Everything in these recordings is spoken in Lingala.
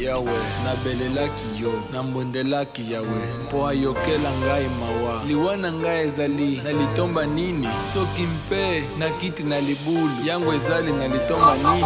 yawe nabelelaki yo nambondelaki yawe mpo ayokela ngai mawa liwa na ngai ezali na litomba nini soki mpe na kiti na libulu yango ezali na litomba nini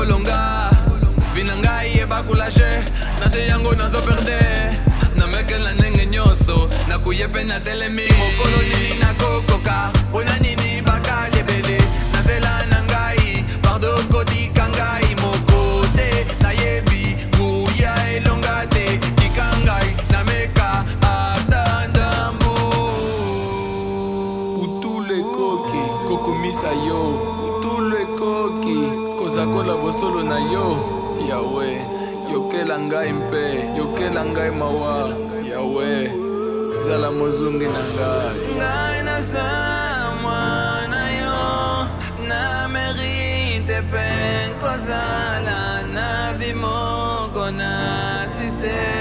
kolonga vina ngai ebakulashe nase yango nazoperde namekela ndenge nyonso nakuye mpe natelemi mokolo nini nakokoka mpona nini bakalebele nazela na ngai pardo kotika ngai moko te nayebi kuya elonga te tika ngai nameka ata ndambo utu lekoki kokomisa yo tulu ekoki kozakola bosolo na yo yawe yokela ngai mpe yokela ngai mawa yawe zala mozungi na ngai ngai naza mwana yo na merite mpe kozala na vimoko na sisee